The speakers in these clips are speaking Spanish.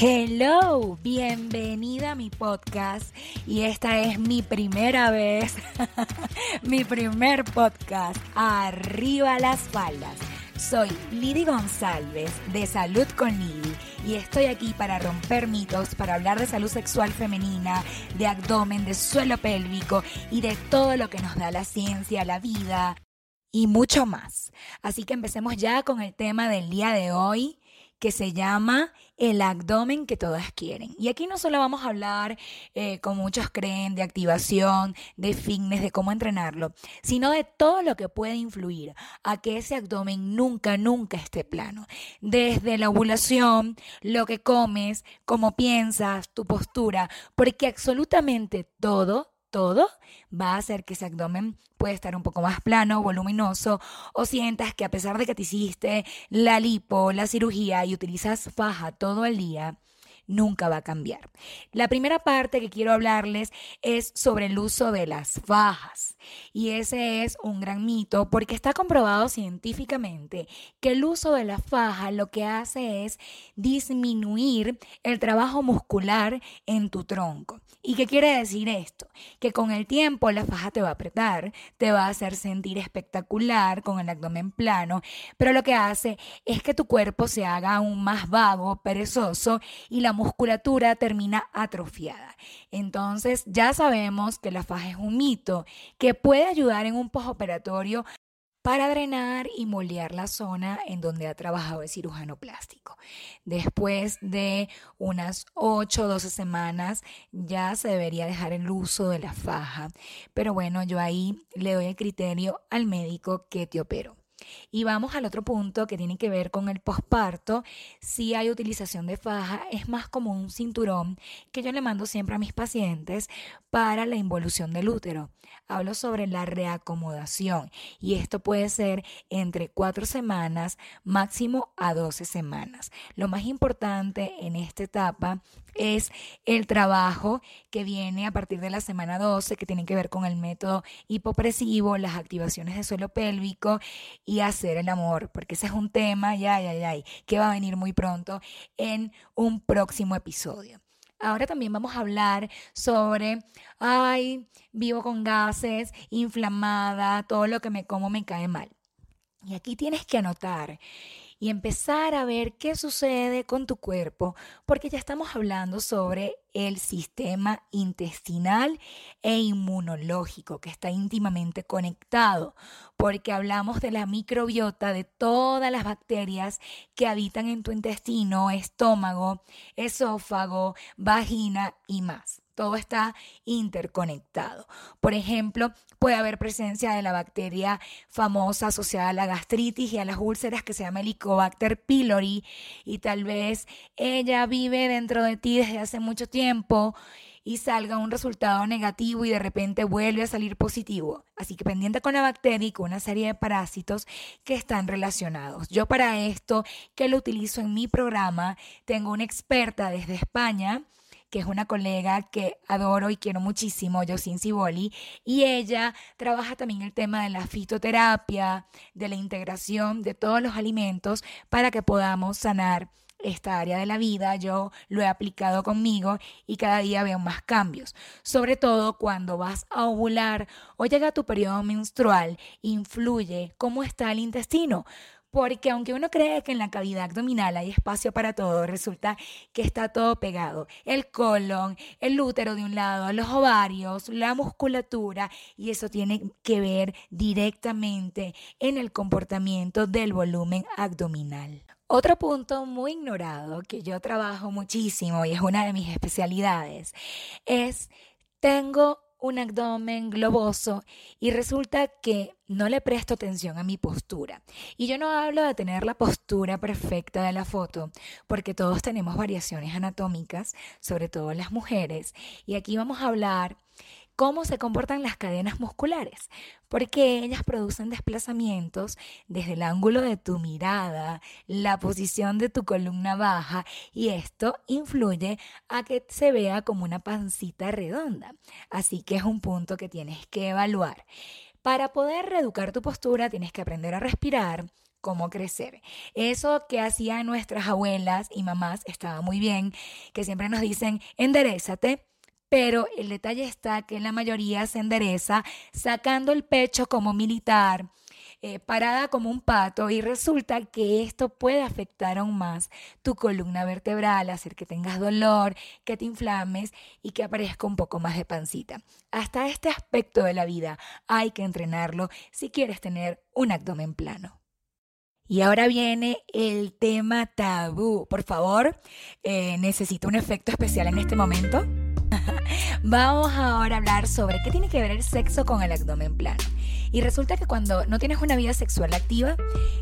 Hello, bienvenida a mi podcast y esta es mi primera vez, mi primer podcast, Arriba las faldas. Soy Lidy González de Salud con Lidy y estoy aquí para romper mitos, para hablar de salud sexual femenina, de abdomen, de suelo pélvico y de todo lo que nos da la ciencia, la vida y mucho más. Así que empecemos ya con el tema del día de hoy que se llama el abdomen que todas quieren. Y aquí no solo vamos a hablar, eh, como muchos creen, de activación, de fitness, de cómo entrenarlo, sino de todo lo que puede influir a que ese abdomen nunca, nunca esté plano. Desde la ovulación, lo que comes, cómo piensas, tu postura, porque absolutamente todo todo va a hacer que ese abdomen pueda estar un poco más plano, voluminoso, o sientas que a pesar de que te hiciste la lipo, la cirugía y utilizas faja todo el día, nunca va a cambiar. La primera parte que quiero hablarles es sobre el uso de las fajas. Y ese es un gran mito porque está comprobado científicamente que el uso de la faja lo que hace es disminuir el trabajo muscular en tu tronco. ¿Y qué quiere decir esto? Que con el tiempo la faja te va a apretar, te va a hacer sentir espectacular con el abdomen plano, pero lo que hace es que tu cuerpo se haga aún más vago, perezoso y la musculatura termina atrofiada. Entonces ya sabemos que la faja es un mito que puede ayudar en un postoperatorio para drenar y moldear la zona en donde ha trabajado el cirujano plástico. Después de unas 8 o 12 semanas ya se debería dejar el uso de la faja, pero bueno, yo ahí le doy el criterio al médico que te operó. Y vamos al otro punto que tiene que ver con el posparto. Si hay utilización de faja, es más como un cinturón que yo le mando siempre a mis pacientes para la involución del útero. Hablo sobre la reacomodación y esto puede ser entre cuatro semanas, máximo a 12 semanas. Lo más importante en esta etapa es el trabajo que viene a partir de la semana 12, que tiene que ver con el método hipopresivo, las activaciones de suelo pélvico y hacer el amor, porque ese es un tema, ya, ya, ya, que va a venir muy pronto en un próximo episodio. Ahora también vamos a hablar sobre, ay, vivo con gases, inflamada, todo lo que me como me cae mal. Y aquí tienes que anotar y empezar a ver qué sucede con tu cuerpo, porque ya estamos hablando sobre el sistema intestinal e inmunológico, que está íntimamente conectado, porque hablamos de la microbiota, de todas las bacterias que habitan en tu intestino, estómago, esófago, vagina y más todo está interconectado. Por ejemplo, puede haber presencia de la bacteria famosa asociada a la gastritis y a las úlceras que se llama Helicobacter pylori y tal vez ella vive dentro de ti desde hace mucho tiempo y salga un resultado negativo y de repente vuelve a salir positivo. Así que pendiente con la bacteria y con una serie de parásitos que están relacionados. Yo para esto, que lo utilizo en mi programa, tengo una experta desde España que es una colega que adoro y quiero muchísimo, Yosin Ciboli, y ella trabaja también el tema de la fitoterapia, de la integración de todos los alimentos para que podamos sanar esta área de la vida, yo lo he aplicado conmigo y cada día veo más cambios. Sobre todo cuando vas a ovular o llega tu periodo menstrual, influye cómo está el intestino porque aunque uno cree que en la cavidad abdominal hay espacio para todo, resulta que está todo pegado. El colon, el útero de un lado, los ovarios, la musculatura, y eso tiene que ver directamente en el comportamiento del volumen abdominal. Otro punto muy ignorado que yo trabajo muchísimo y es una de mis especialidades es tengo un abdomen globoso y resulta que no le presto atención a mi postura. Y yo no hablo de tener la postura perfecta de la foto, porque todos tenemos variaciones anatómicas, sobre todo las mujeres, y aquí vamos a hablar cómo se comportan las cadenas musculares, porque ellas producen desplazamientos desde el ángulo de tu mirada, la posición de tu columna baja, y esto influye a que se vea como una pancita redonda. Así que es un punto que tienes que evaluar. Para poder reeducar tu postura tienes que aprender a respirar, cómo crecer. Eso que hacían nuestras abuelas y mamás estaba muy bien, que siempre nos dicen, enderezate. Pero el detalle está que la mayoría se endereza sacando el pecho como militar, eh, parada como un pato y resulta que esto puede afectar aún más tu columna vertebral, hacer que tengas dolor, que te inflames y que aparezca un poco más de pancita. Hasta este aspecto de la vida hay que entrenarlo si quieres tener un abdomen plano. Y ahora viene el tema tabú. Por favor, eh, necesito un efecto especial en este momento. Vamos ahora a hablar sobre qué tiene que ver el sexo con el abdomen plano. Y resulta que cuando no tienes una vida sexual activa,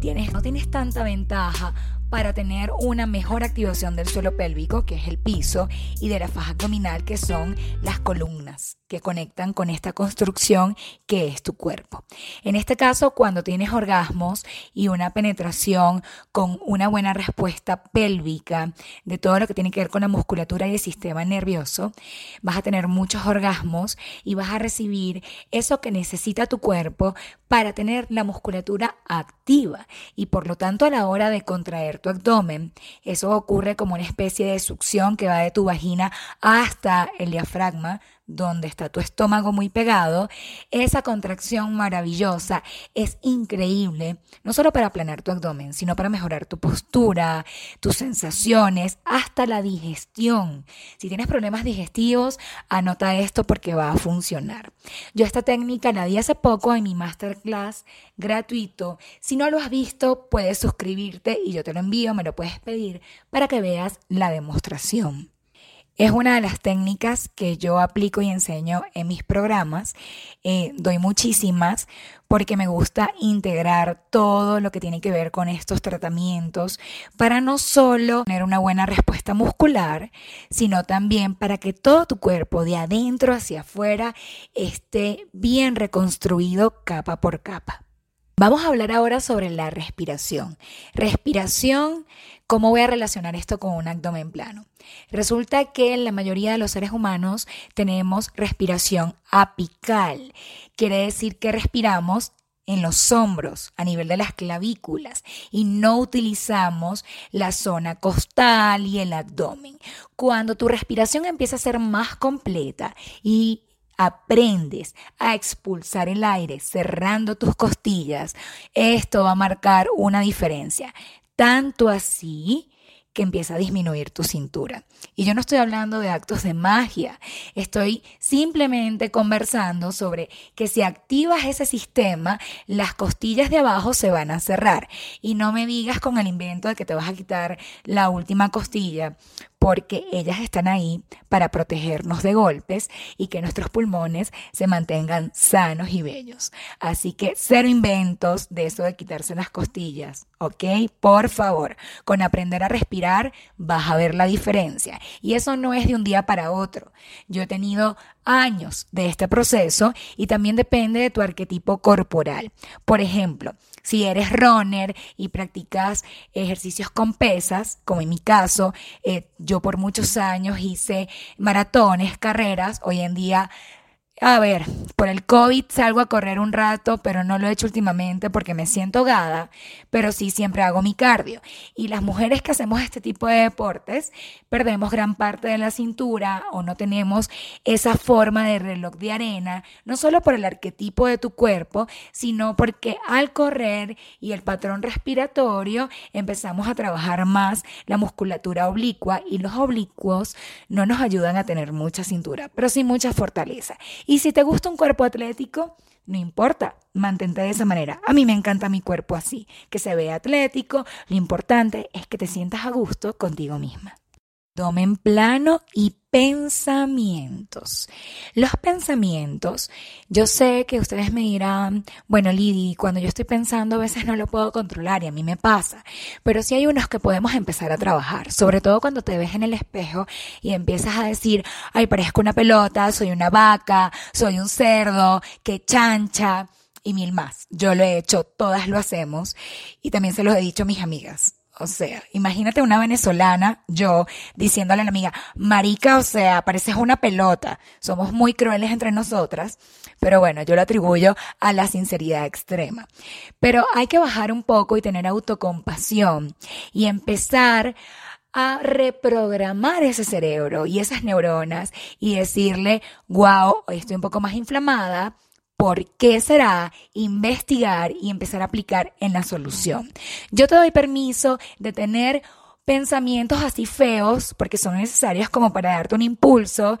tienes, no tienes tanta ventaja para tener una mejor activación del suelo pélvico, que es el piso, y de la faja abdominal, que son las columnas que conectan con esta construcción que es tu cuerpo. En este caso, cuando tienes orgasmos y una penetración con una buena respuesta pélvica de todo lo que tiene que ver con la musculatura y el sistema nervioso, vas a tener muchos orgasmos y vas a recibir eso que necesita tu cuerpo para tener la musculatura activa y por lo tanto a la hora de contraer tu abdomen, eso ocurre como una especie de succión que va de tu vagina hasta el diafragma donde está tu estómago muy pegado, esa contracción maravillosa es increíble, no solo para aplanar tu abdomen, sino para mejorar tu postura, tus sensaciones, hasta la digestión. Si tienes problemas digestivos, anota esto porque va a funcionar. Yo esta técnica la di hace poco en mi masterclass gratuito. Si no lo has visto, puedes suscribirte y yo te lo envío, me lo puedes pedir para que veas la demostración. Es una de las técnicas que yo aplico y enseño en mis programas. Eh, doy muchísimas porque me gusta integrar todo lo que tiene que ver con estos tratamientos para no solo tener una buena respuesta muscular, sino también para que todo tu cuerpo de adentro hacia afuera esté bien reconstruido capa por capa. Vamos a hablar ahora sobre la respiración. Respiración, ¿cómo voy a relacionar esto con un abdomen plano? Resulta que la mayoría de los seres humanos tenemos respiración apical. Quiere decir que respiramos en los hombros, a nivel de las clavículas, y no utilizamos la zona costal y el abdomen. Cuando tu respiración empieza a ser más completa y aprendes a expulsar el aire cerrando tus costillas, esto va a marcar una diferencia. Tanto así que empieza a disminuir tu cintura. Y yo no estoy hablando de actos de magia, estoy simplemente conversando sobre que si activas ese sistema, las costillas de abajo se van a cerrar. Y no me digas con el invento de que te vas a quitar la última costilla, porque ellas están ahí para protegernos de golpes y que nuestros pulmones se mantengan sanos y bellos. Así que cero inventos de eso de quitarse las costillas, ¿ok? Por favor, con aprender a respirar vas a ver la diferencia. Y eso no es de un día para otro. Yo he tenido años de este proceso y también depende de tu arquetipo corporal. Por ejemplo, si eres runner y practicas ejercicios con pesas, como en mi caso, eh, yo por muchos años hice maratones, carreras, hoy en día a ver, por el COVID salgo a correr un rato, pero no lo he hecho últimamente porque me siento ahogada, pero sí siempre hago mi cardio. Y las mujeres que hacemos este tipo de deportes perdemos gran parte de la cintura o no tenemos esa forma de reloj de arena, no solo por el arquetipo de tu cuerpo, sino porque al correr y el patrón respiratorio empezamos a trabajar más la musculatura oblicua y los oblicuos no nos ayudan a tener mucha cintura, pero sí mucha fortaleza. Y si te gusta un cuerpo atlético, no importa, mantente de esa manera. A mí me encanta mi cuerpo así, que se vea atlético. Lo importante es que te sientas a gusto contigo misma. Tomen plano y pensamientos. Los pensamientos, yo sé que ustedes me dirán, bueno, Lidi, cuando yo estoy pensando a veces no lo puedo controlar y a mí me pasa, pero sí hay unos que podemos empezar a trabajar, sobre todo cuando te ves en el espejo y empiezas a decir, ay, parezco una pelota, soy una vaca, soy un cerdo, qué chancha y mil más. Yo lo he hecho, todas lo hacemos y también se los he dicho a mis amigas. O sea, imagínate una venezolana, yo, diciéndole a la amiga, marica, o sea, pareces una pelota. Somos muy crueles entre nosotras. Pero bueno, yo lo atribuyo a la sinceridad extrema. Pero hay que bajar un poco y tener autocompasión y empezar a reprogramar ese cerebro y esas neuronas y decirle, wow, hoy estoy un poco más inflamada, por qué será, investigar y empezar a aplicar en la solución. Yo te doy permiso de tener pensamientos así feos, porque son necesarios como para darte un impulso.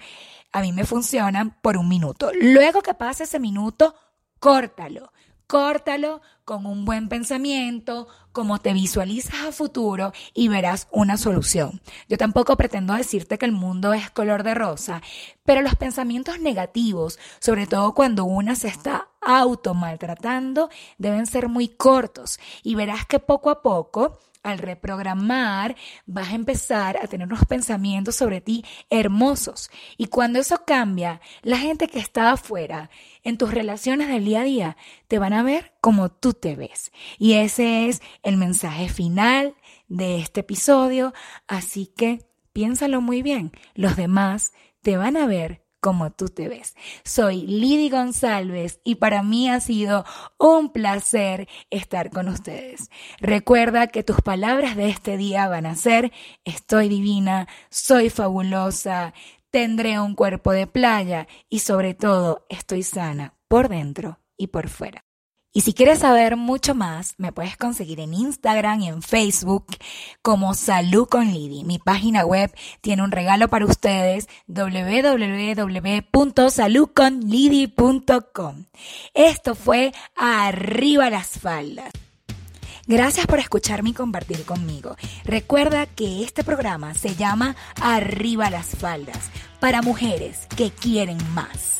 A mí me funcionan por un minuto. Luego que pase ese minuto, córtalo. Córtalo con un buen pensamiento, como te visualizas a futuro y verás una solución. Yo tampoco pretendo decirte que el mundo es color de rosa, pero los pensamientos negativos, sobre todo cuando una se está auto maltratando, deben ser muy cortos y verás que poco a poco al reprogramar, vas a empezar a tener unos pensamientos sobre ti hermosos. Y cuando eso cambia, la gente que está afuera, en tus relaciones del día a día, te van a ver como tú te ves. Y ese es el mensaje final de este episodio. Así que piénsalo muy bien. Los demás te van a ver como tú te ves. Soy Lidy González y para mí ha sido un placer estar con ustedes. Recuerda que tus palabras de este día van a ser, estoy divina, soy fabulosa, tendré un cuerpo de playa y sobre todo estoy sana por dentro y por fuera. Y si quieres saber mucho más, me puedes conseguir en Instagram y en Facebook como Salud con Lidi. Mi página web tiene un regalo para ustedes, www.saludconlidi.com. Esto fue Arriba las faldas. Gracias por escucharme y compartir conmigo. Recuerda que este programa se llama Arriba las faldas, para mujeres que quieren más.